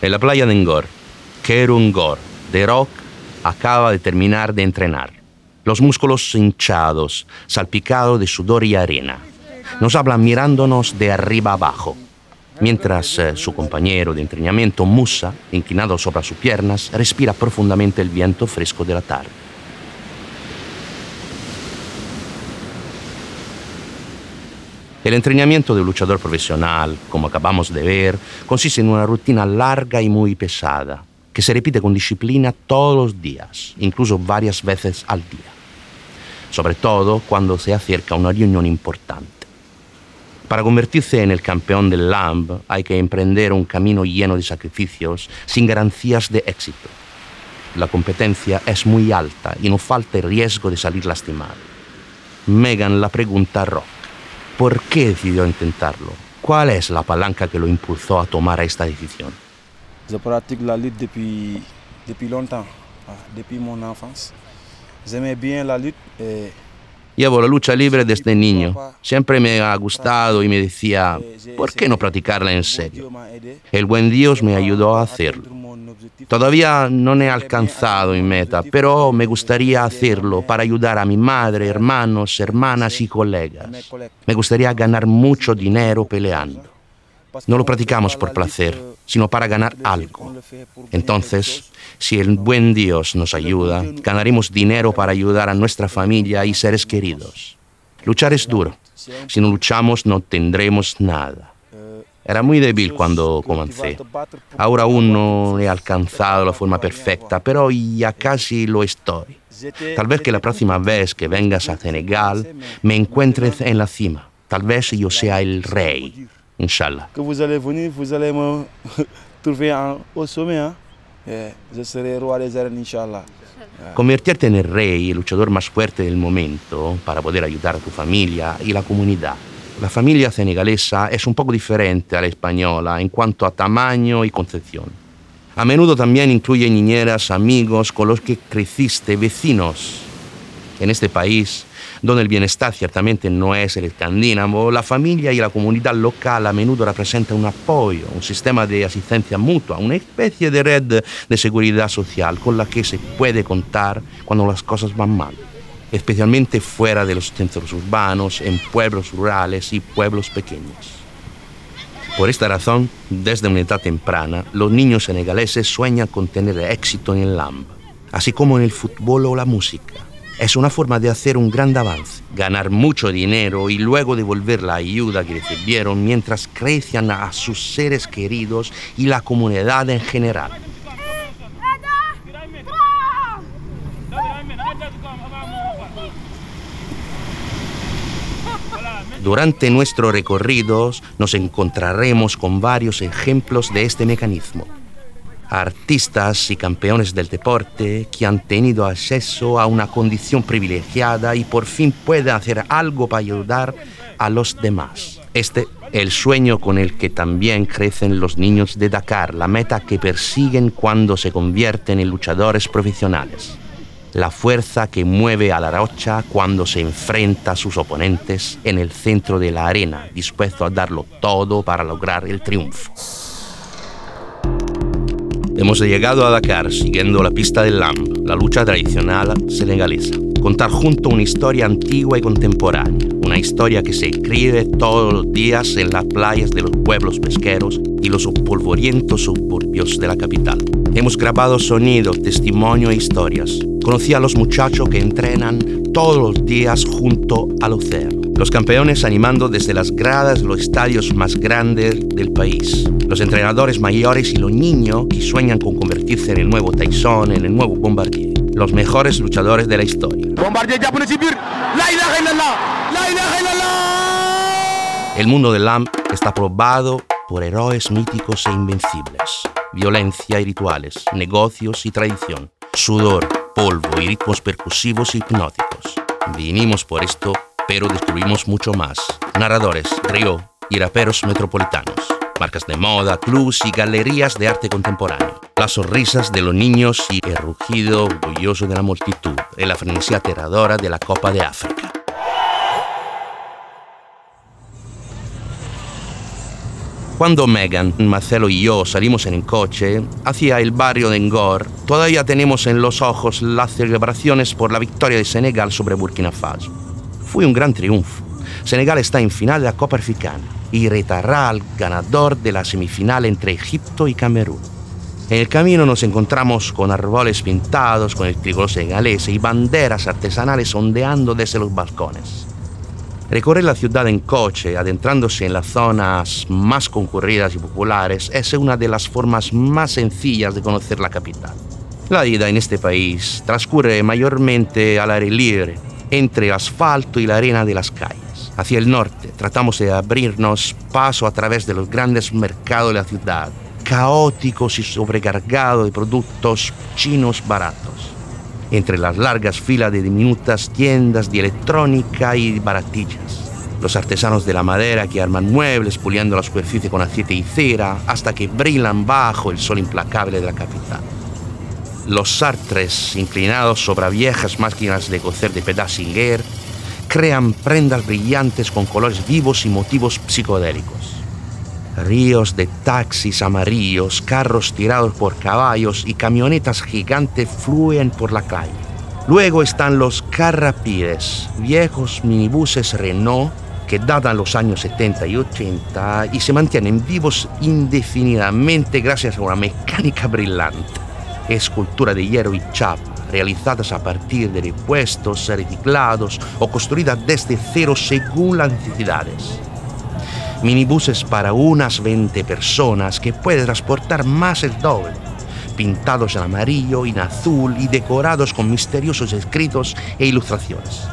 En la playa de Ngor, Kerun Ngor, de Rock, acaba de terminar de entrenar. Los músculos hinchados, salpicados de sudor y arena. Nos habla mirándonos de arriba abajo, mientras eh, su compañero de entrenamiento, Musa, inclinado sobre sus piernas, respira profundamente el viento fresco de la tarde. El entrenamiento de luchador profesional, como acabamos de ver, consiste en una rutina larga y muy pesada, que se repite con disciplina todos los días, incluso varias veces al día, sobre todo cuando se acerca una reunión importante. Para convertirse en el campeón del LAMB hay que emprender un camino lleno de sacrificios sin garantías de éxito. La competencia es muy alta y no falta el riesgo de salir lastimado. Megan la pregunta a Rock. ¿Por qué decidió intentarlo? ¿Cuál es la palanca que lo impulsó a tomar esta decisión? Je pratique la lutte depuis, depuis longtemps, ah, depuis mon enfance. J'aimais bien la lutte. Et Llevo la lucha libre desde niño. Siempre me ha gustado y me decía, ¿por qué no practicarla en serio? El buen Dios me ayudó a hacerlo. Todavía no he alcanzado mi meta, pero me gustaría hacerlo para ayudar a mi madre, hermanos, hermanas y colegas. Me gustaría ganar mucho dinero peleando. No lo practicamos por placer, sino para ganar algo. Entonces, si el buen Dios nos ayuda, ganaremos dinero para ayudar a nuestra familia y seres queridos. Luchar es duro. Si no luchamos, no tendremos nada. Era muy débil cuando comencé. Ahora aún no he alcanzado la forma perfecta, pero ya casi lo estoy. Tal vez que la próxima vez que vengas a Senegal me encuentres en la cima. Tal vez yo sea el rey. Inshallah. Eh, roi des arènes, Inch'Allah. Convertirte en el rey, el luchador más fuerte del momento, para poder ayudar a tu familia y la comunidad. La familia senegalesa es un poco diferente a la española en cuanto a tamaño y concepción. A menudo también incluye niñeras, amigos con los que creciste, vecinos. En este país, donde el bienestar ciertamente no es el escandinavo, la familia y la comunidad local a menudo representan un apoyo, un sistema de asistencia mutua, una especie de red de seguridad social con la que se puede contar cuando las cosas van mal, especialmente fuera de los centros urbanos, en pueblos rurales y pueblos pequeños. Por esta razón, desde una edad temprana, los niños senegaleses sueñan con tener éxito en el LAMB, así como en el fútbol o la música. Es una forma de hacer un gran avance, ganar mucho dinero y luego devolver la ayuda que recibieron mientras crecían a sus seres queridos y la comunidad en general. Durante nuestros recorridos nos encontraremos con varios ejemplos de este mecanismo. Artistas y campeones del deporte que han tenido acceso a una condición privilegiada y por fin pueden hacer algo para ayudar a los demás. Este el sueño con el que también crecen los niños de Dakar, la meta que persiguen cuando se convierten en luchadores profesionales la fuerza que mueve a la rocha cuando se enfrenta a sus oponentes en el centro de la arena, dispuesto a darlo todo para lograr el triunfo. Hemos llegado a Dakar siguiendo la pista del LAMB, la lucha tradicional senegalesa. Contar junto una historia antigua y contemporánea, una historia que se escribe todos los días en las playas de los pueblos pesqueros y los polvorientos suburbios de la capital. Hemos grabado sonidos, testimonio e historias. Conocí a los muchachos que entrenan todos los días junto al océano. Los campeones animando desde las gradas los estadios más grandes del país. Los entrenadores mayores y los niños que sueñan con convertirse en el nuevo Tyson, en el nuevo Bombardier. Los mejores luchadores de la historia. Bombardier ci biir la ilaha illallah la ilaha illallah El mundo del LAMP está probado por héroes míticos e invencibles. Violencia y rituales, negocios y tradición, sudor, polvo y ritmos percusivos hipnóticos. Vinimos por esto, pero descubrimos mucho más. Narradores, río y raperos metropolitanos. Marcas de moda, clubs y galerías de arte contemporáneo. Las sonrisas de los niños y el rugido orgulloso de la multitud. En la frenesía aterradora de la Copa de África. Cuando Megan, Marcelo y yo salimos en el coche hacia el barrio de Ngor, todavía tenemos en los ojos las celebraciones por la victoria de Senegal sobre Burkina Faso. Fue un gran triunfo. Senegal está en final de la Copa Africana y retará al ganador de la semifinal entre Egipto y Camerún. En el camino nos encontramos con árboles pintados con el tricolor senegalés y banderas artesanales ondeando desde los balcones. Recorrer la ciudad en coche, adentrándose en las zonas más concurridas y populares, es una de las formas más sencillas de conocer la capital. La vida en este país transcurre mayormente al aire libre, entre el asfalto y la arena de las calles. Hacia el norte tratamos de abrirnos paso a través de los grandes mercados de la ciudad, caóticos y sobrecargados de productos chinos baratos entre las largas filas de diminutas tiendas de electrónica y baratillas. Los artesanos de la madera que arman muebles puliendo la superficie con aceite y cera hasta que brillan bajo el sol implacable de la capital. Los sartres inclinados sobre viejas máquinas de cocer de pedacinguer crean prendas brillantes con colores vivos y motivos psicodélicos ríos de taxis amarillos, carros tirados por caballos y camionetas gigantes fluyen por la calle. Luego están los carrapides, viejos minibuses Renault que datan los años 70 y 80 y se mantienen vivos indefinidamente gracias a una mecánica brillante. Escultura de hierro y chapa, realizadas a partir de repuestos reciclados o construidas desde cero según las necesidades minibuses para unas 20 personas que puede transportar más el doble, pintados en amarillo y en azul y decorados con misteriosos escritos e ilustraciones.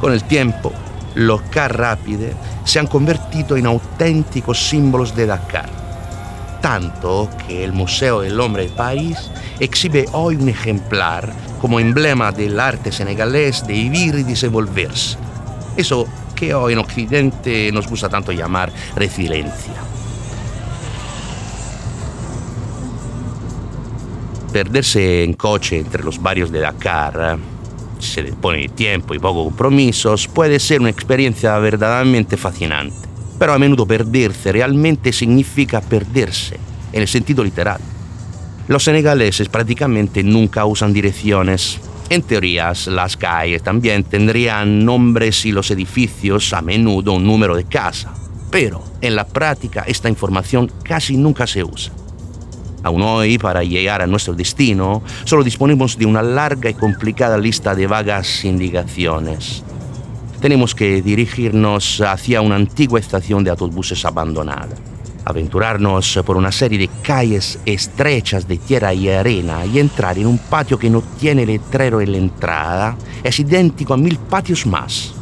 Con el tiempo, los car rápide se han convertido en auténticos símbolos de Dakar, tanto que el Museo del Hombre de París exhibe hoy un ejemplar como emblema del arte senegalés de vivir y desenvolverse. Eso que hoy en Occidente nos gusta tanto llamar resiliencia. Perderse en coche entre los barrios de Dakar, si se le pone tiempo y poco compromisos, puede ser una experiencia verdaderamente fascinante. Pero a menudo perderse realmente significa perderse, en el sentido literal. Los senegaleses prácticamente nunca usan direcciones, en teorías, las calles también tendrían nombres y los edificios a menudo un número de casa, pero en la práctica esta información casi nunca se usa. Aún hoy, para llegar a nuestro destino, solo disponemos de una larga y complicada lista de vagas indicaciones. Tenemos que dirigirnos hacia una antigua estación de autobuses abandonada aventurarnos por una serie de calles estrechas de tierra y arena y entrar en un patio que no tiene letrero en la entrada es idéntico a mil patios más.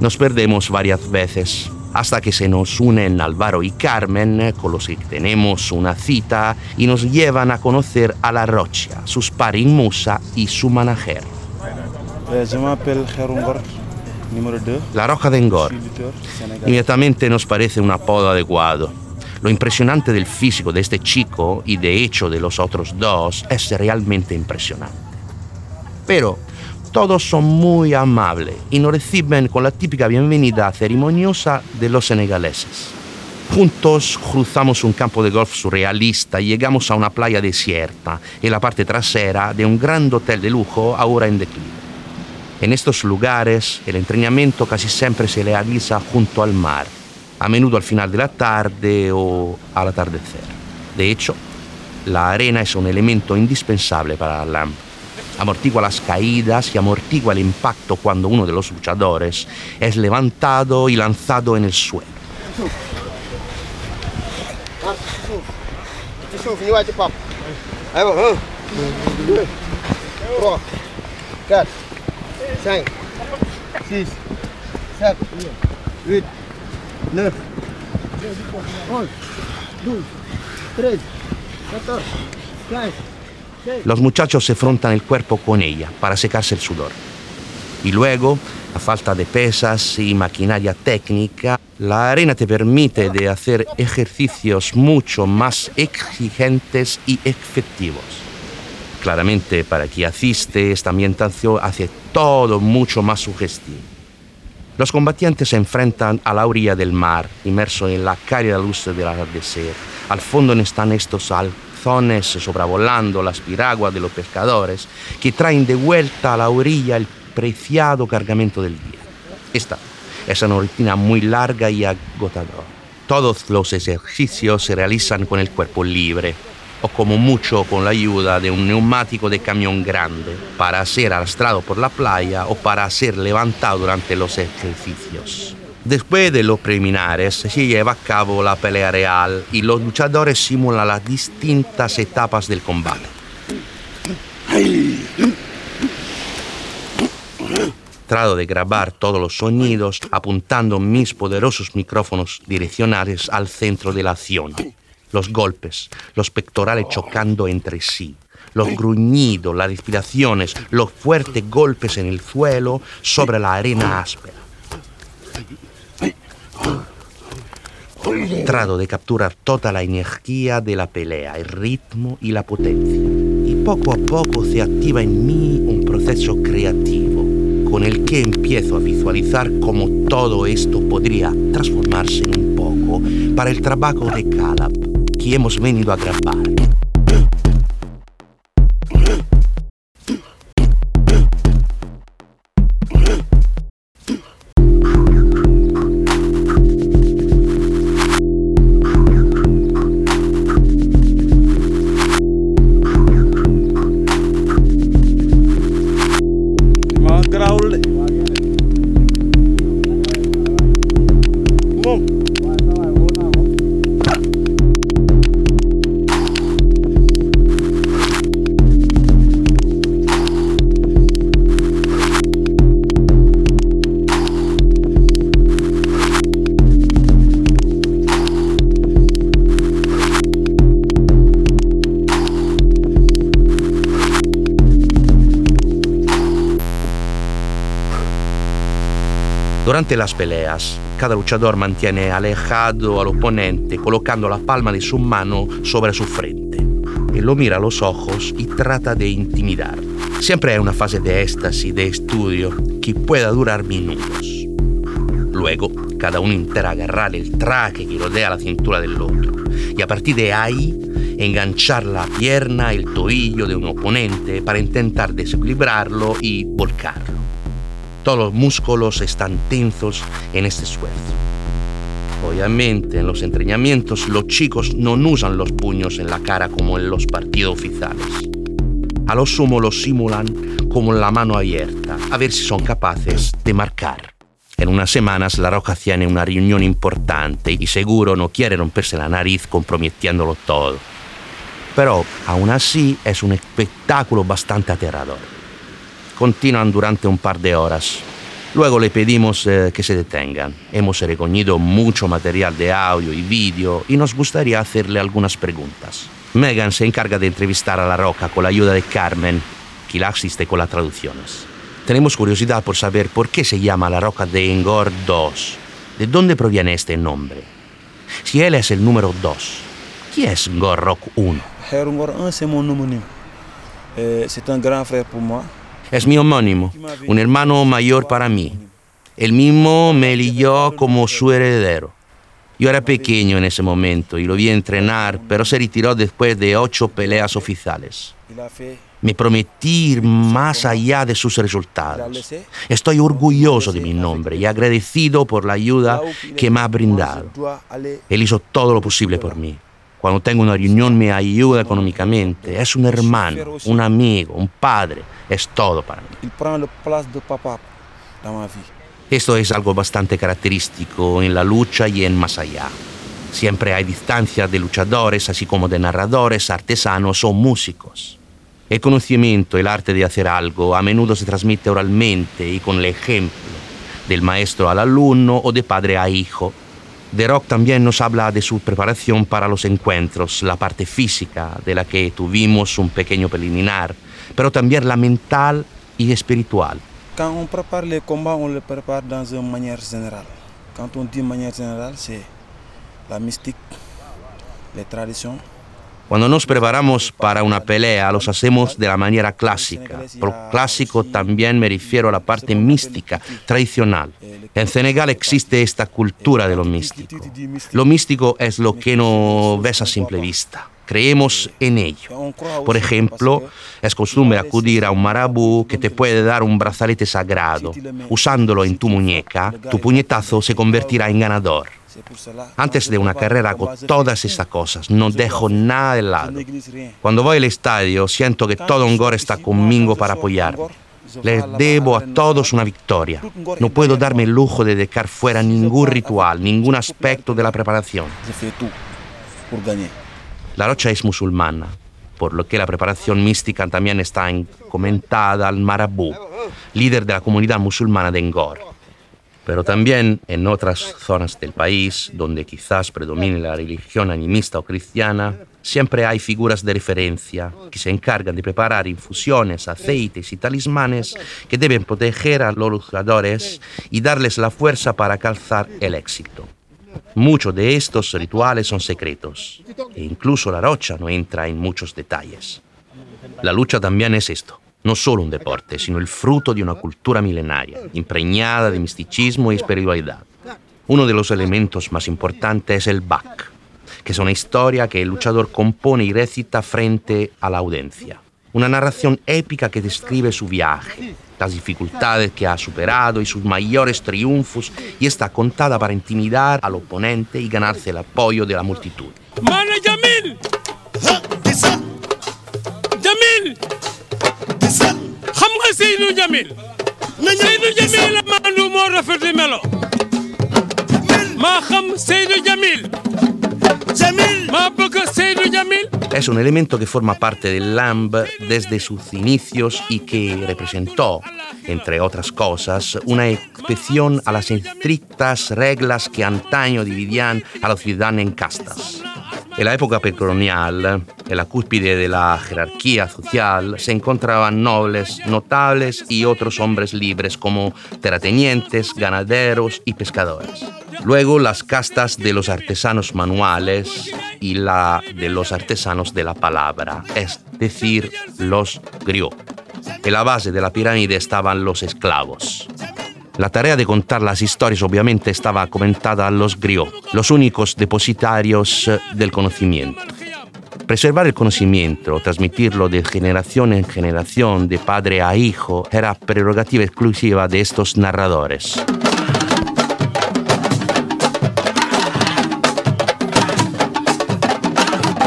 Nos perdemos varias veces hasta que se nos unen Álvaro y Carmen, con los que tenemos una cita, y nos llevan a conocer a La Rocha, su sparring musa y su manager. La Roja de Engor. Inmediatamente nos parece un apodo adecuado. Lo impresionante del físico de este chico y de hecho de los otros dos es realmente impresionante. Pero todos son muy amables y nos reciben con la típica bienvenida ceremoniosa de los senegaleses. Juntos cruzamos un campo de golf surrealista y llegamos a una playa desierta en la parte trasera de un gran hotel de lujo ahora en declive. En estos lugares el entrenamiento casi siempre se realiza junto al mar a menudo al final de la tarde o al atardecer. De hecho, la arena es un elemento indispensable para la. Amortigua las caídas y amortigua el impacto cuando uno de los luchadores es levantado y lanzado en el suelo. Ci suuf ñu wàcc pap aywa un deux trois quatre cinq. Six. Sept. Huit. Neuf. Onze. Douze. Treize. Quatorze. Quinze. Los muchachos se frotan el cuerpo con ella para secarse el sudor. Y luego, a falta de pesas y maquinaria técnica, la arena te permite de hacer ejercicios mucho más exigentes y efectivos. Claramente, para quien asiste, esta ambientación hace todo mucho más sugestivo. Los combatientes se enfrentan a la orilla del mar, inmerso en la cálida luz del atardecer. Al fondo están estos alzones sobrevolando las piraguas de los pescadores que traen de vuelta a la orilla el preciado cargamento del día. Esta es una rutina muy larga y agotadora. Todos los ejercicios se realizan con el cuerpo libre o como mucho con la ayuda de un neumático de camión grande para ser arrastrado por la playa o para ser levantado durante los ejercicios. Después de los preliminares se lleva a cabo la pelea real y los luchadores simulan las distintas etapas del combate. Trato de grabar todos los sonidos apuntando mis poderosos micrófonos direccionales al centro de la acción. Los golpes, los pectorales chocando entre sí, los gruñidos, las respiraciones, los fuertes golpes en el suelo sobre la arena áspera. Trato de capturar toda la energía de la pelea, el ritmo y la potencia. Y poco a poco se activa en mí un proceso creativo con el que empiezo a visualizar cómo todo esto podría transformarse en un poco para el trabajo de Calab que hemos venido a grabar. Durante las peleas, cada luchador mantiene alejado al oponente colocando la palma de su mano sobre su frente. Él lo mira a los ojos y trata de intimidar. Siempre hay una fase de éxtasis, de estudio, que pueda durar minutos. Luego, cada uno intenta agarrar el traje que rodea la cintura del otro y a partir de ahí enganchar la pierna, el tobillo de un oponente para intentar desequilibrarlo y volcarlo. Todos los músculos están tensos en este esfuerzo. Obviamente, en los entrenamientos los chicos no usan los puños en la cara como en los partidos oficiales. A lo sumo los simulan como la mano abierta, a ver si son capaces de marcar. En unas semanas La Roca tiene una reunión importante y seguro no quiere romperse la nariz comprometiéndolo todo. Pero aún así es un espectáculo bastante aterrador continúan durante un par de horas. Luego le pedimos eh, que se detengan. Hemos recogido mucho material de audio y vídeo y nos gustaría hacerle algunas preguntas. Megan se encarga de entrevistar a La Roca con la ayuda de Carmen, que la asiste con las traducciones. Tenemos curiosidad por saber por qué se llama La Roca de Engor 2. ¿De dónde proviene este nombre? Si él es el número 2, ¿quién es Ngor Rock 1? Herr Ngor 1, c'est mon homonyme. Euh, c'est un grand frère pour moi. Es mi homónimo, un hermano mayor para mí. Él mismo me eligió como su heredero. Yo era pequeño en ese momento y lo vi entrenar, pero se retiró después de ocho peleas oficiales. Me prometí ir más allá de sus resultados. Estoy orgulloso de mi nombre y agradecido por la ayuda que me ha brindado. Él hizo todo lo posible por mí. Cuando tengo una reunión me ayuda económicamente. Es un hermano, un amigo, un padre. Es todo para mí. Esto es algo bastante característico en la lucha y en más allá. Siempre hay distancia de luchadores, así como de narradores, artesanos o músicos. El conocimiento, el arte de hacer algo, a menudo se transmite oralmente y con el ejemplo, del maestro al alumno o de padre a hijo. The Rock también nos habla de su preparación para los encuentros, la parte física, de la que tuvimos un pequeño preliminar, pero también la mental y espiritual. Quand on prépare les combats, on les prépare dans une manière générale. Quand on dit manière générale, la mystique, les traditions. Cuando nos preparamos para una pelea, los hacemos de la manera clásica. Por clásico también me refiero a la parte mística, tradicional. En Senegal existe esta cultura de lo místico. Lo místico es lo que no ves a simple vista. Creemos en ello. Por ejemplo, es costumbre acudir a un marabú que te puede dar un brazalete sagrado. Usándolo en tu muñeca, tu puñetazo se convertirá en ganador. Antes de una carrera hago todas estas cosas, no dejo nada de lado. Cuando voy al estadio siento que todo Angora está conmigo para apoyarme. Les debo a todos una victoria. No puedo darme el lujo de dejar fuera ningún ritual, ningún aspecto de la preparación. La rocha es musulmana, por lo que la preparación mística también está encomendada al marabú, líder de la comunidad musulmana de Ngor. Pero también en otras zonas del país, donde quizás predomine la religión animista o cristiana, siempre hay figuras de referencia que se encargan de preparar infusiones, aceites y talismanes que deben proteger a los luchadores y darles la fuerza para calzar el éxito. Muchos de estos rituales son secretos e incluso la rocha no entra en muchos detalles. La lucha también es esto no solo un deporte, sino el fruto de una cultura milenaria, impregnada de misticismo y espiritualidad. Uno de los elementos más importantes es el Bach, que es una historia que el luchador compone y recita frente a la audiencia. Una narración épica que describe su viaje, las dificultades que ha superado y sus mayores triunfos y está contada para intimidar al oponente y ganarse el apoyo de la multitud. Seydou Jamil. Seydou Jamil maandu moo rafet melo maa xam Seydou Jamil. Maa bëgg Seydou Jamil. Es un elemento que forma parte del LAMB desde sus inicios y que representó, entre otras cosas, una excepción a las estrictas reglas que antaño dividían a la ciudad en castas. En la época precolonial, en la cúspide de la jerarquía social, se encontraban nobles, notables y otros hombres libres como terratenientes, ganaderos y pescadores. Luego las castas de los artesanos manuales y la de los artesanos de la palabra, es decir, los griots. En la base de la pirámide estaban los esclavos. La tarea de contar las historias obviamente estaba comentada a los griots, los únicos depositarios eh, del conocimiento. Preservar el conocimiento, transmitirlo de generación en generación, de padre a hijo, era prerrogativa exclusiva de estos narradores.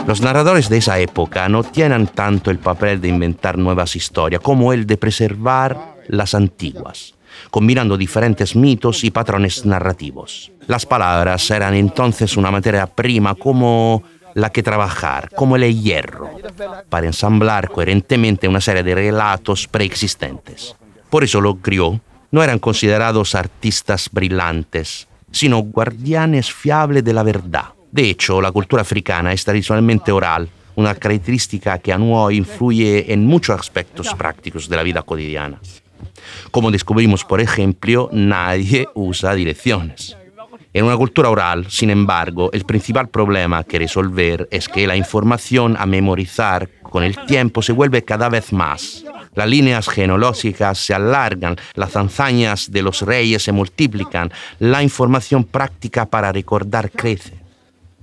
Los narradores de esa época no tienen tanto el papel de inventar nuevas historias como el de preservar las antiguas combinando diferentes mitos y patrones narrativos. Las palabras eran entonces una materia prima como la que trabajar, como el hierro, para ensamblar coherentemente una serie de relatos preexistentes. Por eso los griots no eran considerados artistas brillantes, sino guardianes fiables de la verdad. De hecho, la cultura africana es tradicionalmente oral, una característica que a hoy influye en muchos aspectos prácticos de la vida cotidiana. Como descubrimos, por ejemplo, nadie usa direcciones. En una cultura oral, sin embargo, el principal problema que resolver es que la información a memorizar con el tiempo se vuelve cada vez más. Las líneas genealógicas se alargan, las hazañas de los reyes se multiplican, la información práctica para recordar crece.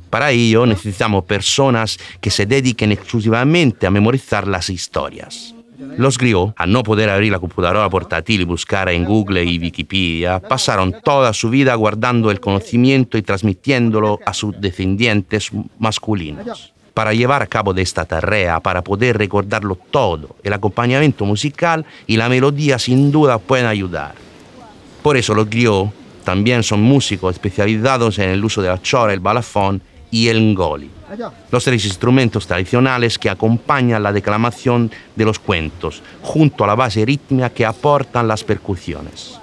Para ello necesitamos personas que se dediquen exclusivamente a memorizar las historias. Los griots, al no poder abrir la computadora portátil y buscar en Google y Wikipedia, pasaron toda su vida guardando el conocimiento y transmitiéndolo a sus descendientes masculinos. Para llevar a cabo de esta tarea, para poder recordarlo todo, el acompañamiento musical y la melodía sin duda pueden ayudar. Por eso los griots también son músicos especializados en el uso de la chora, el balafón y el ngoli los tres instrumentos tradicionales que acompañan la declamación de los cuentos, junto a la base rítmica que aportan las percusiones.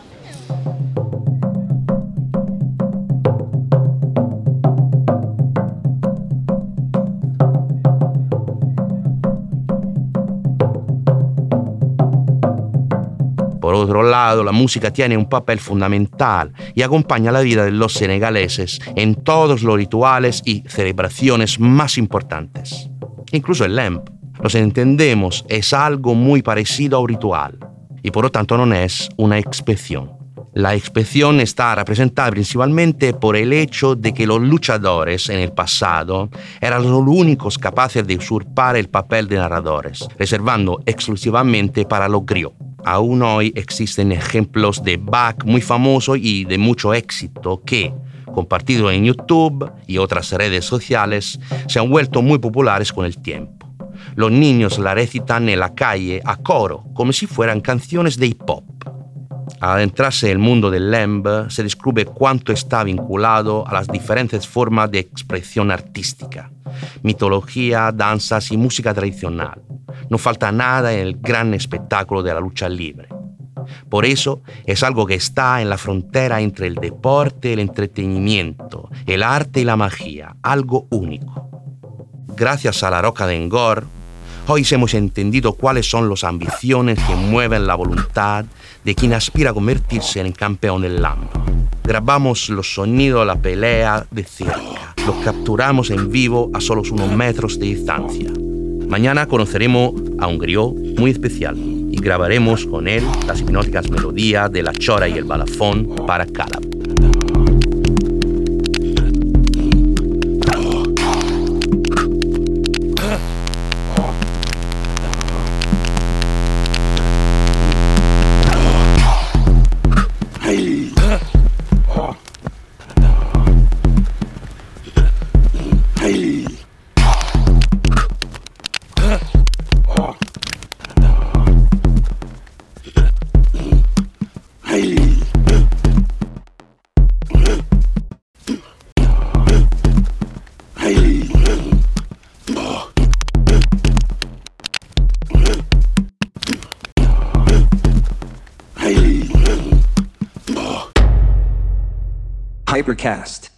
Otro lado, la música tiene un papel fundamental y acompaña la vida de los senegaleses en todos los rituales y celebraciones más importantes. incluso el LEMP. Los entendemos, es algo muy parecido a un ritual y por lo tanto no es una expresión. La expresión está representada principalmente por el hecho de que los luchadores en el pasado eran los únicos capaces de usurpar el papel de narradores, reservando exclusivamente para los griots. Aún hoy existen ejemplos de back muy famosos y de mucho éxito que, compartidos en YouTube y otras redes sociales, se han vuelto muy populares con el tiempo. Los niños la recitan en la calle a coro, como si fueran canciones de hip hop. Adentrarse en el mundo del lemb, se descubre cuánto está vinculado a las diferentes formas de expresión artística, mitología, danzas y música tradicional. No falta nada en el gran espectáculo de la lucha libre. Por eso es algo que está en la frontera entre el deporte, el entretenimiento, el arte y la magia, algo único. Gracias a la Roca de Engor, hoy hemos entendido cuáles son las ambiciones que mueven la voluntad de quien aspira a convertirse en campeón del LAMP. Grabamos los sonidos de la pelea de cerca, los capturamos en vivo a solo unos metros de distancia. Mañana conoceremos a un griot muy especial y grabaremos con él las hipnóticas melodías de la chora y el balafón para Calab. Hypercast.